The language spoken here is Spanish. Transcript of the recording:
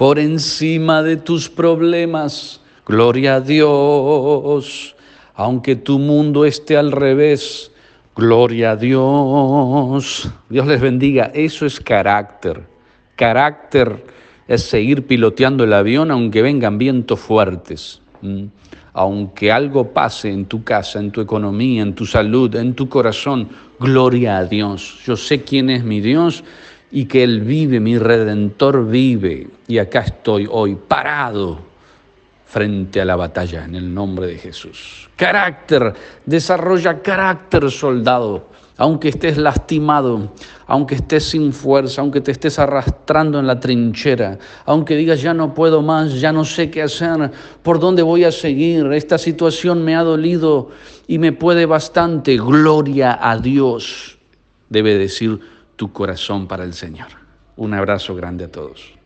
por encima de tus problemas. Gloria a Dios. Aunque tu mundo esté al revés, gloria a Dios. Dios les bendiga. Eso es carácter. Carácter es seguir piloteando el avión aunque vengan vientos fuertes. Aunque algo pase en tu casa, en tu economía, en tu salud, en tu corazón, gloria a Dios. Yo sé quién es mi Dios y que Él vive, mi redentor vive. Y acá estoy hoy parado frente a la batalla en el nombre de Jesús. Carácter, desarrolla carácter, soldado. Aunque estés lastimado, aunque estés sin fuerza, aunque te estés arrastrando en la trinchera, aunque digas ya no puedo más, ya no sé qué hacer, por dónde voy a seguir, esta situación me ha dolido y me puede bastante, gloria a Dios, debe decir tu corazón para el Señor. Un abrazo grande a todos.